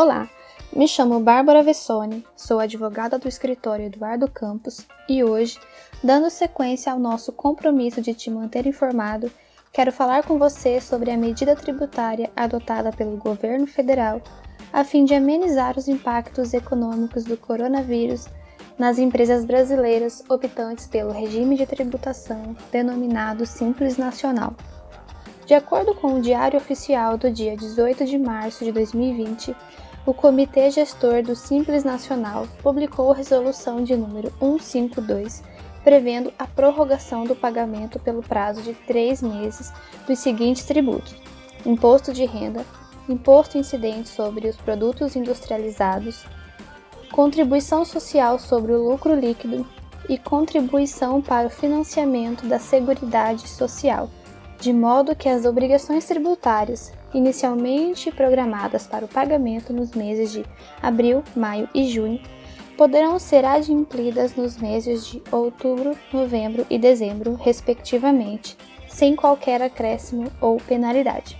Olá, me chamo Bárbara Vessone, sou advogada do escritório Eduardo Campos e hoje, dando sequência ao nosso compromisso de te manter informado, quero falar com você sobre a medida tributária adotada pelo governo federal a fim de amenizar os impactos econômicos do coronavírus nas empresas brasileiras optantes pelo regime de tributação denominado Simples Nacional. De acordo com o Diário Oficial do dia 18 de março de 2020, o Comitê Gestor do Simples Nacional publicou a resolução de número 152, prevendo a prorrogação do pagamento pelo prazo de três meses dos seguintes tributos: imposto de renda, imposto incidente sobre os produtos industrializados, contribuição social sobre o lucro líquido e contribuição para o financiamento da Seguridade Social, de modo que as obrigações tributárias inicialmente programadas para o pagamento nos meses de abril, maio e junho, poderão ser adimplidas nos meses de outubro, novembro e dezembro, respectivamente, sem qualquer acréscimo ou penalidade.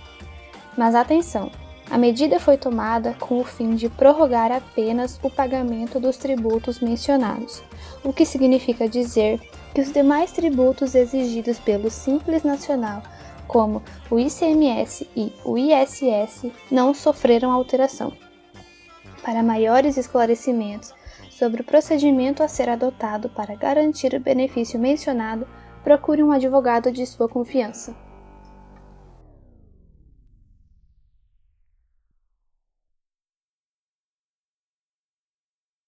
Mas atenção! A medida foi tomada com o fim de prorrogar apenas o pagamento dos tributos mencionados, o que significa dizer que os demais tributos exigidos pelo Simples Nacional como o ICMS e o ISS, não sofreram alteração. Para maiores esclarecimentos sobre o procedimento a ser adotado para garantir o benefício mencionado, procure um advogado de sua confiança.